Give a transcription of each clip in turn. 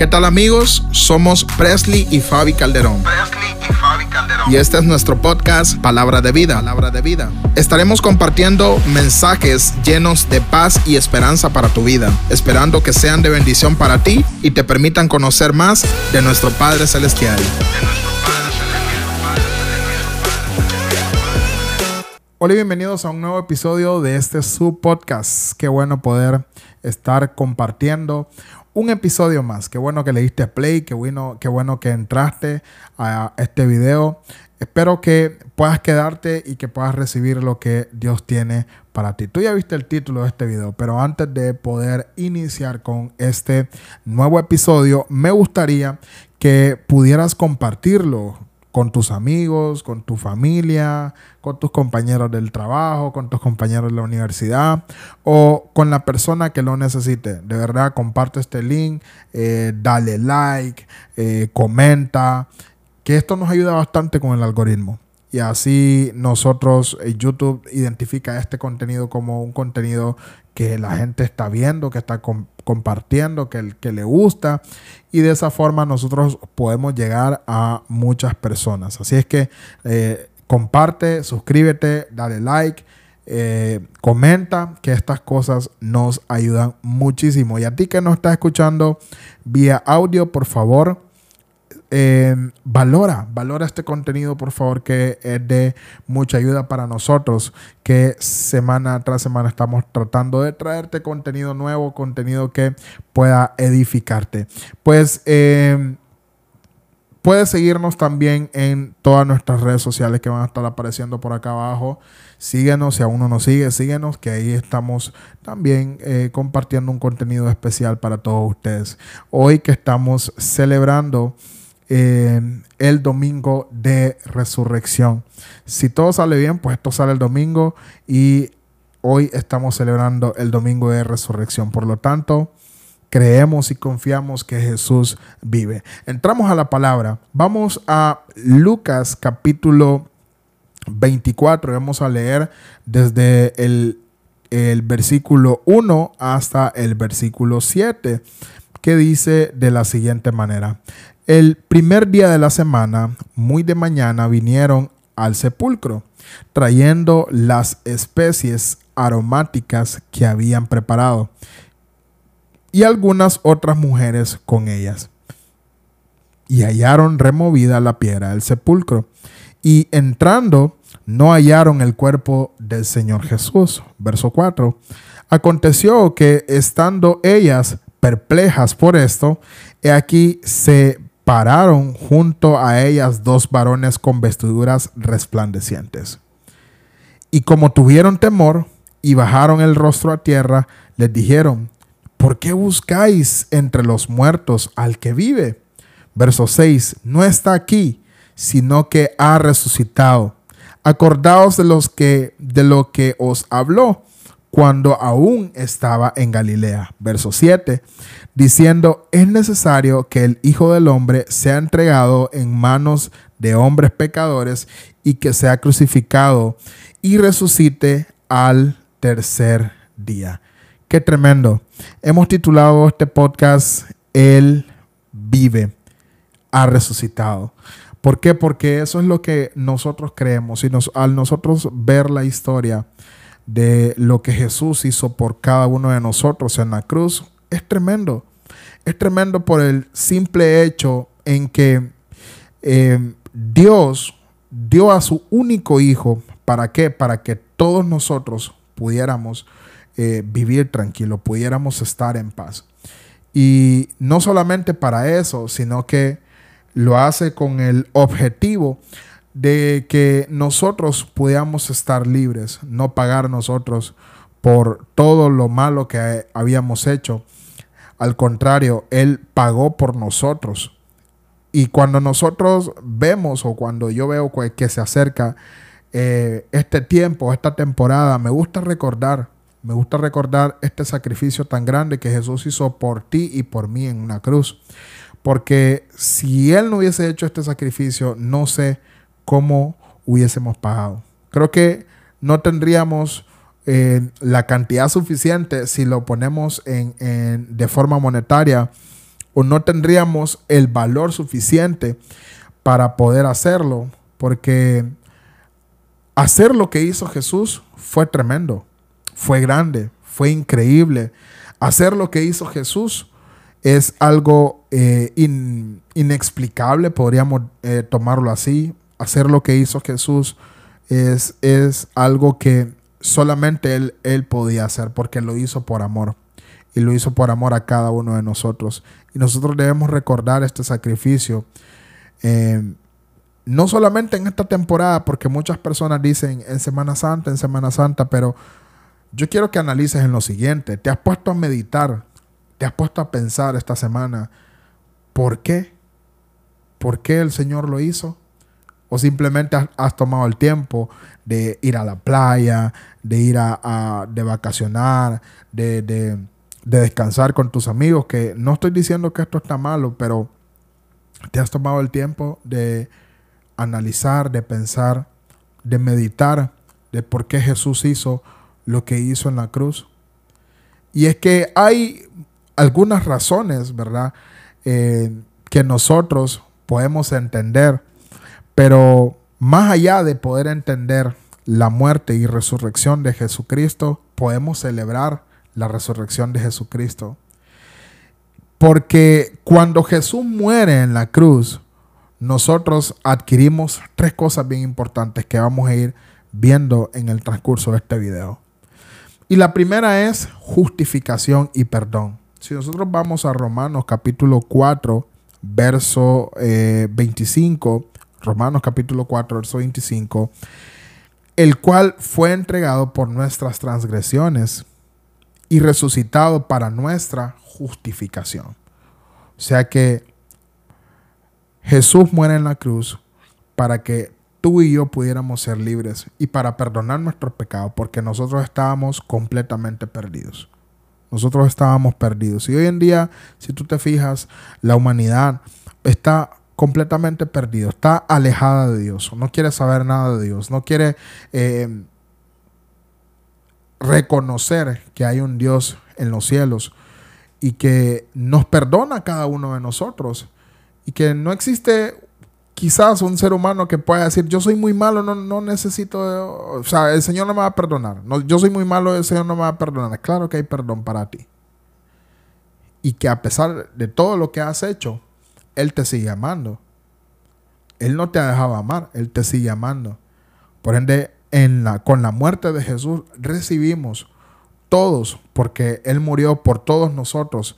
¿Qué tal amigos? Somos Presley y Fabi Calderón. Presley y Fabi Calderón. Y este es nuestro podcast Palabra de Vida. Palabra de Vida. Estaremos compartiendo mensajes llenos de paz y esperanza para tu vida, esperando que sean de bendición para ti y te permitan conocer más de nuestro Padre Celestial. Hola y bienvenidos a un nuevo episodio de este sub podcast. Qué bueno poder estar compartiendo un episodio más. Qué bueno que le diste play, qué bueno, qué bueno que entraste a este video. Espero que puedas quedarte y que puedas recibir lo que Dios tiene para ti. Tú ya viste el título de este video, pero antes de poder iniciar con este nuevo episodio, me gustaría que pudieras compartirlo con tus amigos, con tu familia, con tus compañeros del trabajo, con tus compañeros de la universidad o con la persona que lo necesite. De verdad, comparte este link, eh, dale like, eh, comenta, que esto nos ayuda bastante con el algoritmo. Y así nosotros, eh, YouTube identifica este contenido como un contenido que la gente está viendo, que está compartiendo, que, que le gusta. Y de esa forma nosotros podemos llegar a muchas personas. Así es que eh, comparte, suscríbete, dale like. Eh, comenta que estas cosas nos ayudan muchísimo. Y a ti que nos estás escuchando vía audio, por favor, eh, valora, valora este contenido, por favor, que es de mucha ayuda para nosotros, que semana tras semana estamos tratando de traerte contenido nuevo, contenido que pueda edificarte. Pues eh, puedes seguirnos también en todas nuestras redes sociales que van a estar apareciendo por acá abajo. Síguenos, si aún no nos sigue, síguenos, que ahí estamos también eh, compartiendo un contenido especial para todos ustedes. Hoy que estamos celebrando el domingo de resurrección. Si todo sale bien, pues esto sale el domingo y hoy estamos celebrando el domingo de resurrección. Por lo tanto, creemos y confiamos que Jesús vive. Entramos a la palabra. Vamos a Lucas capítulo 24. Vamos a leer desde el, el versículo 1 hasta el versículo 7, que dice de la siguiente manera. El primer día de la semana, muy de mañana, vinieron al sepulcro, trayendo las especies aromáticas que habían preparado, y algunas otras mujeres con ellas. Y hallaron removida la piedra del sepulcro, y entrando no hallaron el cuerpo del Señor Jesús. Verso 4. Aconteció que estando ellas perplejas por esto, he aquí se pararon junto a ellas dos varones con vestiduras resplandecientes. Y como tuvieron temor y bajaron el rostro a tierra, les dijeron, ¿por qué buscáis entre los muertos al que vive? Verso 6, no está aquí, sino que ha resucitado. Acordaos de los que de lo que os habló cuando aún estaba en Galilea. Verso 7, diciendo, es necesario que el Hijo del Hombre sea entregado en manos de hombres pecadores y que sea crucificado y resucite al tercer día. Qué tremendo. Hemos titulado este podcast Él vive, ha resucitado. ¿Por qué? Porque eso es lo que nosotros creemos. Y nos, al nosotros ver la historia, de lo que Jesús hizo por cada uno de nosotros en la cruz es tremendo. Es tremendo por el simple hecho en que eh, Dios dio a su único hijo. ¿Para qué? Para que todos nosotros pudiéramos eh, vivir tranquilo, pudiéramos estar en paz. Y no solamente para eso, sino que lo hace con el objetivo de que nosotros pudiéramos estar libres, no pagar nosotros por todo lo malo que habíamos hecho. Al contrario, Él pagó por nosotros. Y cuando nosotros vemos o cuando yo veo que se acerca eh, este tiempo, esta temporada, me gusta recordar, me gusta recordar este sacrificio tan grande que Jesús hizo por ti y por mí en una cruz. Porque si Él no hubiese hecho este sacrificio, no sé cómo hubiésemos pagado. Creo que no tendríamos eh, la cantidad suficiente si lo ponemos en, de forma monetaria o no tendríamos el valor suficiente para poder hacerlo, porque hacer lo que hizo Jesús fue tremendo, fue grande, fue increíble. Hacer lo que hizo Jesús es algo eh, inexplicable, podríamos eh, tomarlo así. Hacer lo que hizo Jesús es, es algo que solamente él, él podía hacer porque lo hizo por amor y lo hizo por amor a cada uno de nosotros. Y nosotros debemos recordar este sacrificio, eh, no solamente en esta temporada, porque muchas personas dicen en Semana Santa, en Semana Santa, pero yo quiero que analices en lo siguiente. Te has puesto a meditar, te has puesto a pensar esta semana, ¿por qué? ¿Por qué el Señor lo hizo? O simplemente has, tomado el tiempo de ir a la playa, de ir a, de vacacionar, de, de de descansar con tus amigos, que no estoy diciendo que esto está malo, pero te has tomado el tiempo de analizar, de pensar, de meditar de por qué Jesús hizo lo que hizo en la cruz. Y es que hay algunas razones, ¿verdad? Eh, que nosotros podemos entender, pero más allá de poder entender la muerte y resurrección de Jesucristo, podemos celebrar la resurrección de Jesucristo. Porque cuando Jesús muere en la cruz, nosotros adquirimos tres cosas bien importantes que vamos a ir viendo en el transcurso de este video. Y la primera es justificación y perdón. Si nosotros vamos a Romanos capítulo 4, verso 25, eh, Romanos capítulo 4, verso 25, el cual fue entregado por nuestras transgresiones y resucitado para nuestra justificación. O sea que Jesús muere en la cruz para que tú y yo pudiéramos ser libres y para perdonar nuestros pecados, porque nosotros estábamos completamente perdidos. Nosotros estábamos perdidos. Y hoy en día, si tú te fijas, la humanidad está completamente perdida, está alejada de Dios, no quiere saber nada de Dios, no quiere eh, reconocer que hay un Dios en los cielos y que nos perdona a cada uno de nosotros y que no existe quizás un ser humano que pueda decir yo soy muy malo, no, no necesito, o sea, el Señor no me va a perdonar, no, yo soy muy malo, el Señor no me va a perdonar. Claro que hay perdón para ti. Y que a pesar de todo lo que has hecho, Él te sigue amando. Él no te ha dejado amar, Él te sigue amando. Por ende, la, con la muerte de Jesús recibimos todos, porque Él murió por todos nosotros.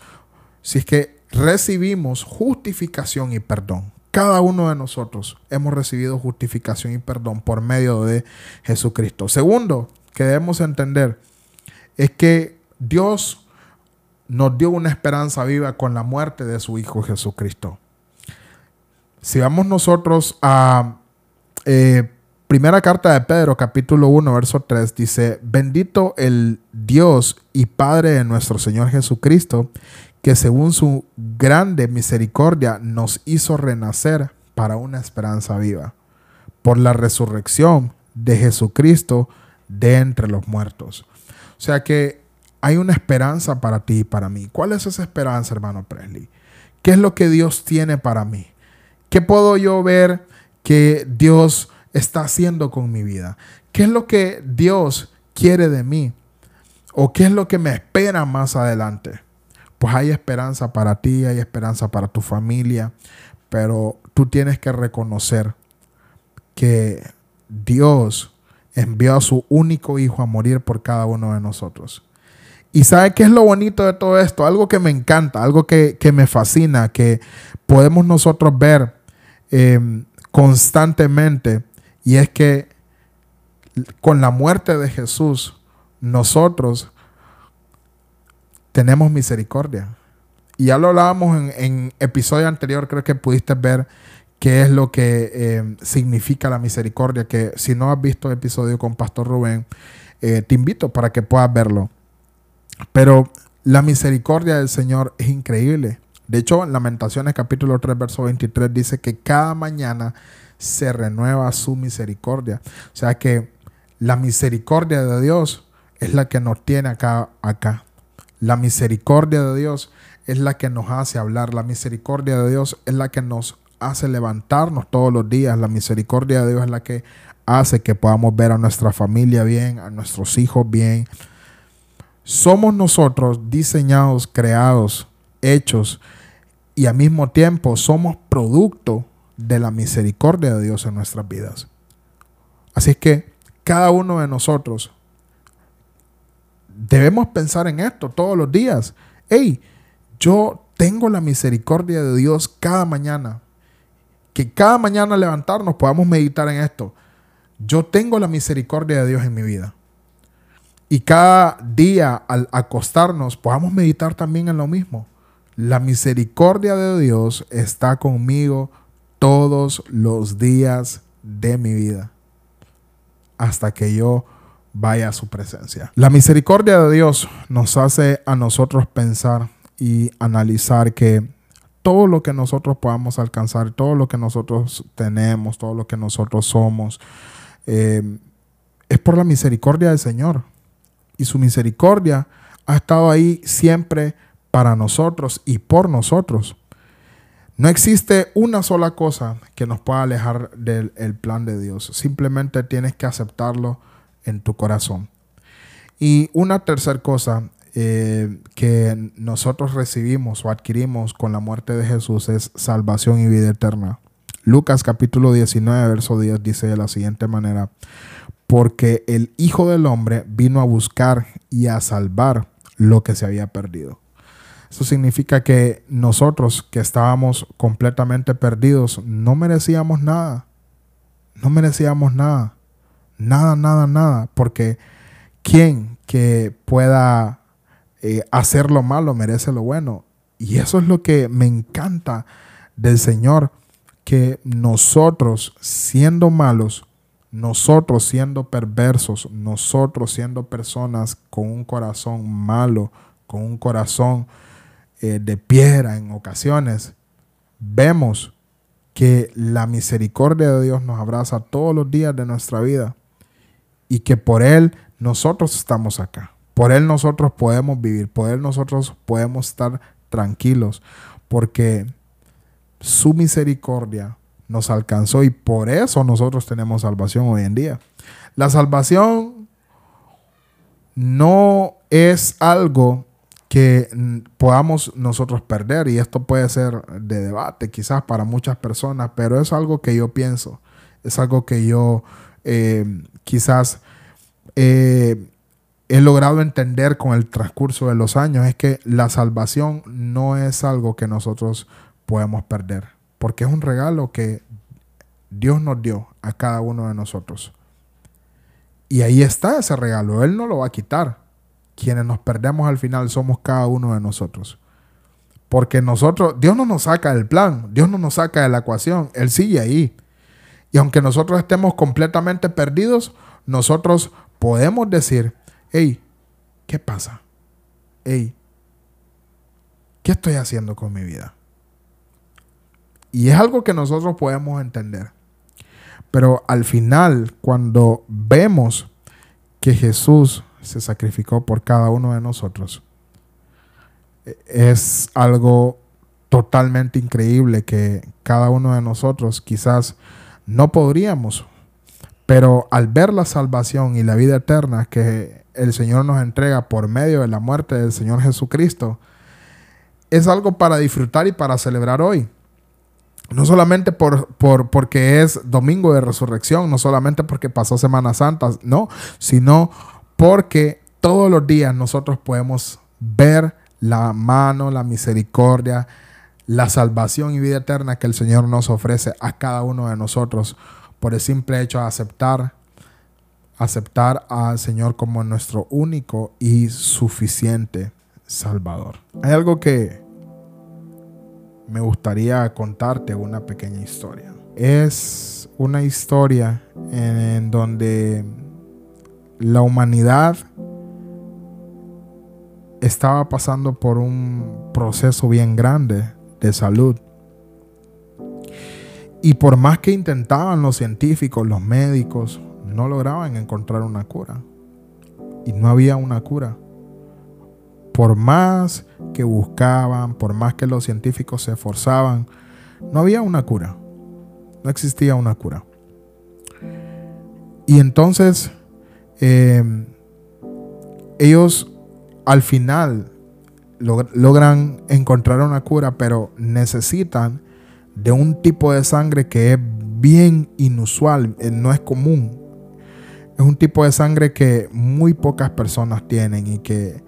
Si es que recibimos justificación y perdón. Cada uno de nosotros hemos recibido justificación y perdón por medio de Jesucristo. Segundo, que debemos entender es que Dios nos dio una esperanza viva con la muerte de su Hijo Jesucristo. Si vamos nosotros a eh, Primera carta de Pedro, capítulo 1, verso 3, dice, bendito el Dios y Padre de nuestro Señor Jesucristo, que según su grande misericordia nos hizo renacer para una esperanza viva, por la resurrección de Jesucristo de entre los muertos. O sea que hay una esperanza para ti y para mí. ¿Cuál es esa esperanza, hermano Presley? ¿Qué es lo que Dios tiene para mí? ¿Qué puedo yo ver que Dios está haciendo con mi vida? ¿Qué es lo que Dios quiere de mí? ¿O qué es lo que me espera más adelante? Pues hay esperanza para ti, hay esperanza para tu familia, pero tú tienes que reconocer que Dios envió a su único hijo a morir por cada uno de nosotros. Y ¿sabe qué es lo bonito de todo esto? Algo que me encanta, algo que, me fascina, que podemos nosotros ver eh, constantemente y es que con la muerte de Jesús, nosotros tenemos misericordia. Y ya lo hablábamos en, episodio anterior, creo que pudiste ver qué es lo que eh, significa la misericordia, que si no has visto el episodio con Pastor Rubén, eh, te invito para que puedas verlo. Pero la misericordia del Señor es increíble. De hecho, en Lamentaciones capítulo 3, verso 23 dice que cada mañana se renueva su misericordia. O sea que la misericordia de Dios es la que nos tiene acá, acá. La misericordia de Dios es la que nos hace hablar. La misericordia de Dios es la que nos hace levantarnos todos los días. La misericordia de Dios es la que hace que podamos ver a nuestra familia bien, a nuestros hijos bien. Somos nosotros diseñados, creados, hechos y al mismo tiempo somos producto de la misericordia de Dios en nuestras vidas. Así que cada uno de nosotros debemos pensar en esto todos los días. Hey, yo tengo la misericordia de Dios cada mañana. Que cada mañana levantarnos podamos meditar en esto. Yo tengo la misericordia de Dios en mi vida. Y cada día al acostarnos podamos meditar también en lo mismo. La misericordia de Dios está conmigo todos los días de mi vida. Hasta que yo vaya a su presencia. La misericordia de Dios nos hace a nosotros pensar y analizar que todo lo que nosotros podamos alcanzar, todo lo que nosotros tenemos, todo lo que nosotros somos, eh, es por la misericordia del Señor. Y su misericordia ha estado ahí siempre para nosotros y por nosotros. No existe una sola cosa que nos pueda alejar del plan de Dios. Simplemente tienes que aceptarlo en tu corazón. Y una tercera cosa eh, que nosotros recibimos o adquirimos con la muerte de Jesús es salvación y vida eterna. Lucas capítulo 19, verso 10 dice de la siguiente manera, porque el Hijo del Hombre vino a buscar y a salvar lo que se había perdido. Eso significa que nosotros que estábamos completamente perdidos no merecíamos nada. No merecíamos nada. Nada, nada, nada. Porque ¿quién que pueda eh, hacer lo malo merece lo bueno? Y eso es lo que me encanta del Señor que nosotros siendo malos, nosotros siendo perversos, nosotros siendo personas con un corazón malo, con un corazón eh, de piedra en ocasiones, vemos que la misericordia de Dios nos abraza todos los días de nuestra vida y que por Él nosotros estamos acá. Por Él nosotros podemos vivir, por Él nosotros podemos estar tranquilos, porque su misericordia nos alcanzó y por eso nosotros tenemos salvación hoy en día. La salvación no es algo que podamos nosotros perder y esto puede ser de debate quizás para muchas personas, pero es algo que yo pienso, es algo que yo eh, quizás eh, he logrado entender con el transcurso de los años, es que la salvación no es algo que nosotros podemos perder, porque es un regalo que Dios nos dio a cada uno de nosotros. Y ahí está ese regalo, Él no lo va a quitar. Quienes nos perdemos al final somos cada uno de nosotros. Porque nosotros, Dios no nos saca del plan, Dios no nos saca de la ecuación, Él sigue ahí. Y aunque nosotros estemos completamente perdidos, nosotros podemos decir, hey, ¿qué pasa? Hey, ¿qué estoy haciendo con mi vida? Y es algo que nosotros podemos entender. Pero al final, cuando vemos que Jesús se sacrificó por cada uno de nosotros, es algo totalmente increíble que cada uno de nosotros quizás no podríamos, pero al ver la salvación y la vida eterna que el Señor nos entrega por medio de la muerte del Señor Jesucristo, es algo para disfrutar y para celebrar hoy. No solamente por, porque es domingo de resurrección, no solamente porque pasó Semana Santa, no, sino porque todos los días nosotros podemos ver la mano, la misericordia, la salvación y vida eterna que el Señor nos ofrece a cada uno de nosotros por el simple hecho de aceptar, aceptar al Señor como nuestro único y suficiente Salvador. Hay algo que me gustaría contarte una pequeña historia. Es una historia en, donde la humanidad estaba pasando por un proceso bien grande de salud. Y por más que intentaban los científicos, los médicos, no lograban encontrar una cura. Y no había una cura. por más que buscaban, por más que los científicos se esforzaban, no había una cura. No existía una cura. Y entonces em, ellos al final logran encontrar una cura, pero necesitan de un tipo de sangre que es bien inusual, eh, no es común. Es un tipo de sangre que muy pocas personas tienen y que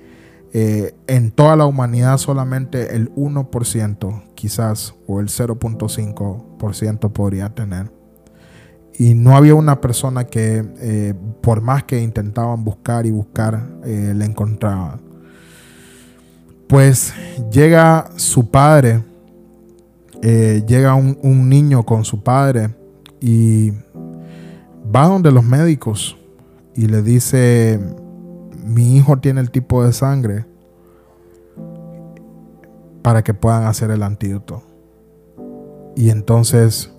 eh, en toda la humanidad solamente el 1% quizás o el 0.5% podría tener. Y no había una persona que eh, por más que intentaban buscar y buscar, eh, le encontraban. Pues llega su padre, llega un, un niño con su padre y va donde los médicos y le dice, mi hijo tiene el tipo de sangre para que puedan hacer el antídoto. Y entonces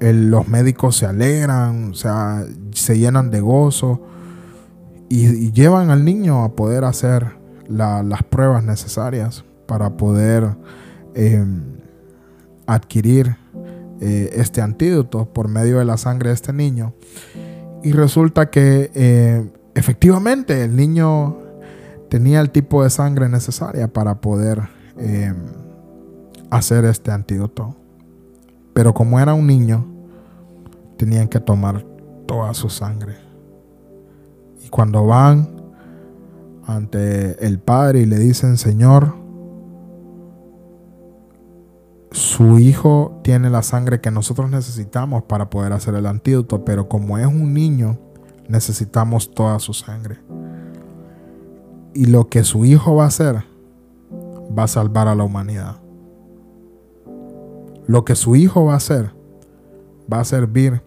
los médicos se alegran, o sea, se llenan de gozo y, llevan al niño a poder hacer las pruebas necesarias para poder em, adquirir eh, este antídoto por medio de la sangre de este niño. Y resulta que eh, efectivamente el niño tenía el tipo de sangre necesaria para poder eh, hacer este antídoto. Pero como era un niño, tenían que tomar toda su sangre. Y cuando van ante el Padre y le dicen, Señor, su hijo tiene la sangre que nosotros necesitamos para poder hacer el antídoto, pero como es un niño, necesitamos toda su sangre. Y lo que su hijo va a hacer va a salvar a la humanidad. Lo que su hijo va a hacer va a servir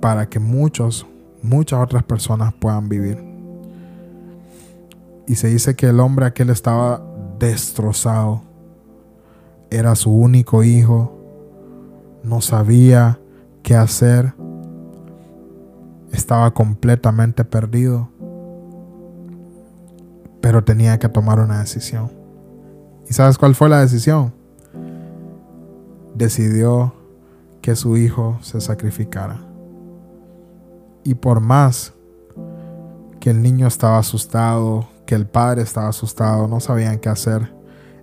para que muchos, muchas otras personas puedan vivir. Y se dice que el hombre aquel estaba destrozado era su único hijo, no sabía qué hacer, estaba completamente perdido, pero tenía que tomar una decisión. ¿Y sabes cuál fue la decisión? Decidió que su hijo se sacrificara. Y por más que el niño estaba asustado, que el padre estaba asustado, no sabían qué hacer,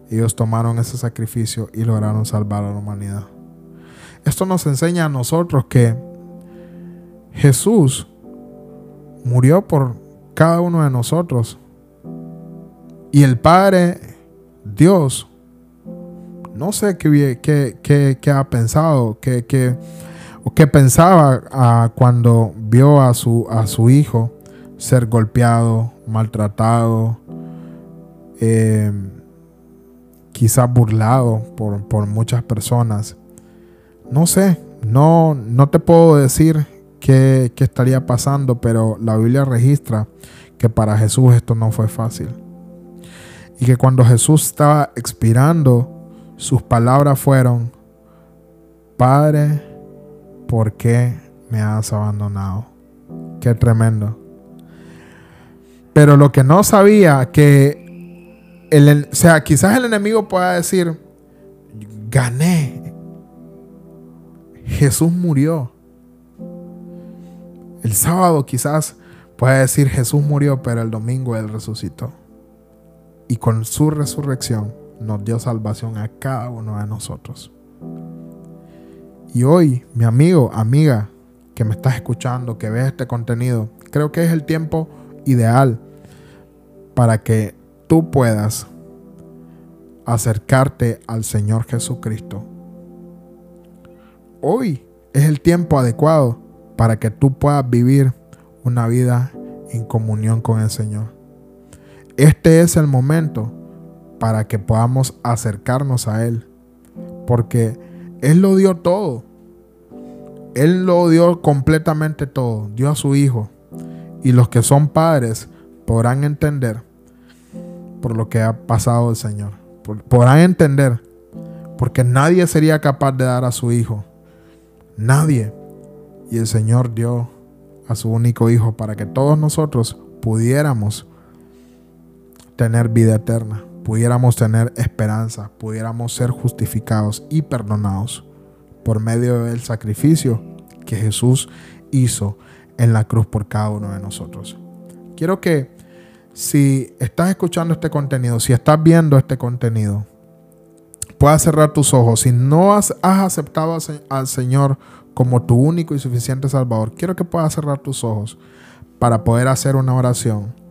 ellos tomaron ese sacrificio y lograron salvar a la humanidad. Esto nos enseña a nosotros que Jesús murió por cada uno de nosotros. Y el Padre, Dios, no sé qué, ha pensado, qué, o qué pensaba ah, cuando vio a su, hijo ser golpeado, maltratado, eh, quizás burlado por, muchas personas. No sé, no, te puedo decir qué estaría pasando, pero la Biblia registra que para Jesús esto no fue fácil. Y que cuando Jesús estaba expirando, sus palabras fueron, Padre, ¿por qué me has abandonado? Qué tremendo. Pero lo que no sabía que o sea, quizás el enemigo pueda decir, gané. Jesús murió. El sábado quizás puede decir Jesús murió, pero el domingo Él resucitó. Y con su resurrección nos dio salvación a cada uno de nosotros. Y hoy, mi amigo, amiga, que me estás escuchando, que ves este contenido, creo que es el tiempo ideal para que tú puedas acercarte al Señor Jesucristo. Hoy es el tiempo adecuado para que tú puedas vivir una vida en comunión con el Señor. Este es el momento para que podamos acercarnos a Él, porque Él lo dio todo. Él lo dio completamente todo, dio a su Hijo. Y los que son padres podrán entender por lo que ha pasado el Señor. Podrán entender, porque nadie sería capaz de dar a su hijo. Nadie. Y el Señor dio a su único hijo para que todos nosotros pudiéramos tener vida eterna, pudiéramos tener esperanza, pudiéramos ser justificados y perdonados por medio del sacrificio que Jesús hizo en la cruz por cada uno de nosotros. Quiero que si estás escuchando este contenido, si estás viendo este contenido, puedas cerrar tus ojos. Si no has, aceptado al Señor como tu único y suficiente Salvador, quiero que puedas cerrar tus ojos para poder hacer una oración.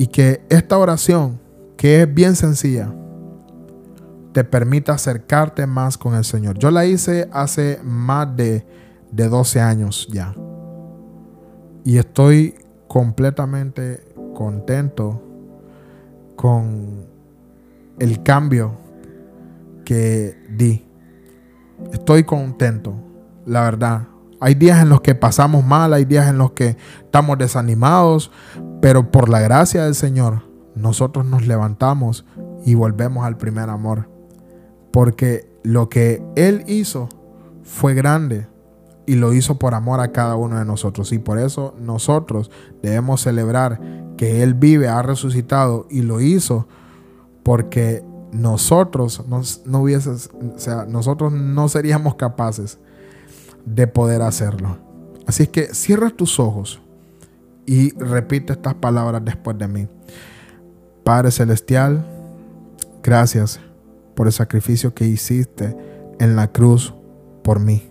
Y que esta oración, que es bien sencilla, te permita acercarte más con el Señor. Yo la hice hace más de, de 12 años ya. Y estoy completamente contento con el cambio que di. Estoy contento, la verdad. Hay días en los que pasamos mal, hay días en los que estamos desanimados, pero por la gracia del Señor, nosotros nos levantamos y volvemos al primer amor. Porque lo que Él hizo fue grande y lo hizo por amor a cada uno de nosotros. Y por eso nosotros debemos celebrar que Él vive, ha resucitado y lo hizo porque nosotros no, no o sea, nosotros no seríamos capaces de poder hacerlo. Así es que cierra tus ojos y repite estas palabras después de mí. Padre Celestial, gracias por el sacrificio que hiciste en la cruz por mí.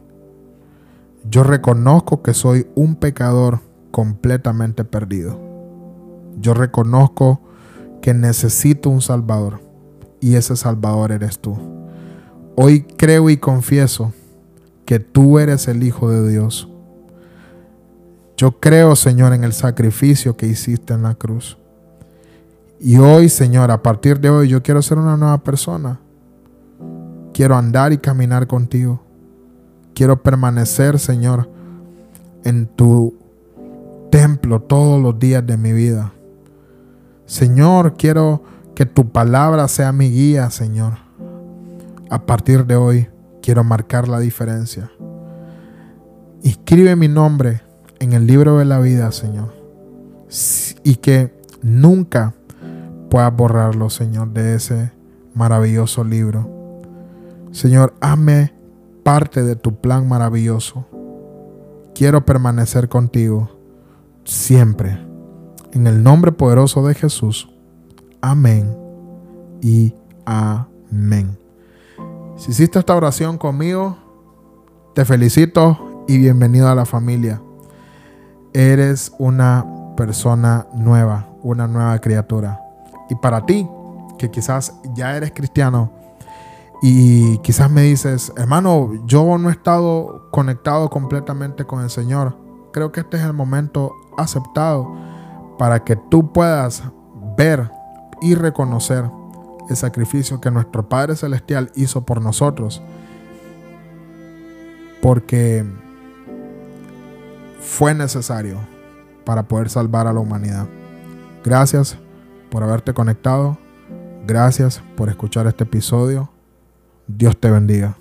Yo reconozco que soy un pecador completamente perdido. Yo reconozco que necesito un Salvador y ese Salvador eres tú. Hoy creo y confieso que tú eres el Hijo de Dios. Yo creo, Señor, en el sacrificio que hiciste en la cruz. Y hoy, Señor, a partir de hoy yo quiero ser una nueva persona. Quiero andar y caminar contigo. Quiero permanecer, Señor, en tu templo todos los días de mi vida. Señor, quiero que tu palabra sea mi guía, Señor. A partir de hoy quiero marcar la diferencia. Escribe mi nombre en el libro de la vida, Señor. Y que nunca puedas borrarlo, Señor, de ese maravilloso libro. Señor, hazme parte de tu plan maravilloso. Quiero permanecer contigo siempre. En el nombre poderoso de Jesús. Amén y amén. Si hiciste esta oración conmigo, te felicito y bienvenido a la familia. Eres una persona nueva, una nueva criatura. Y para ti, que quizás ya eres cristiano y quizás me dices, hermano, yo no he estado conectado completamente con el Señor, creo que este es el momento aceptado para que tú puedas ver y reconocer el sacrificio que nuestro Padre Celestial hizo por nosotros. Porque fue necesario para poder salvar a la humanidad. Gracias por haberte conectado. Gracias por escuchar este episodio. Dios te bendiga.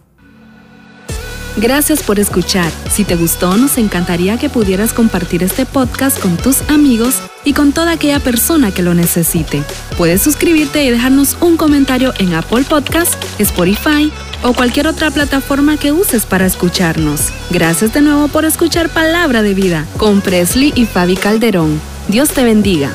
Gracias por escuchar. Si te gustó, nos encantaría que pudieras compartir este podcast con tus amigos y con toda aquella persona que lo necesite. Puedes suscribirte y dejarnos un comentario en Apple Podcast, Spotify o cualquier otra plataforma que uses para escucharnos. Gracias de nuevo por escuchar Palabra de Vida con Presley y Fabi Calderón. Dios te bendiga.